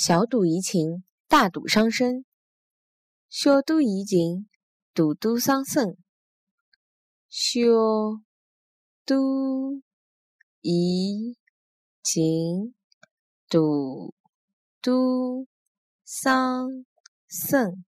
小赌怡情，大赌伤身；小赌怡情，大赌伤身；小赌怡情，大赌伤身。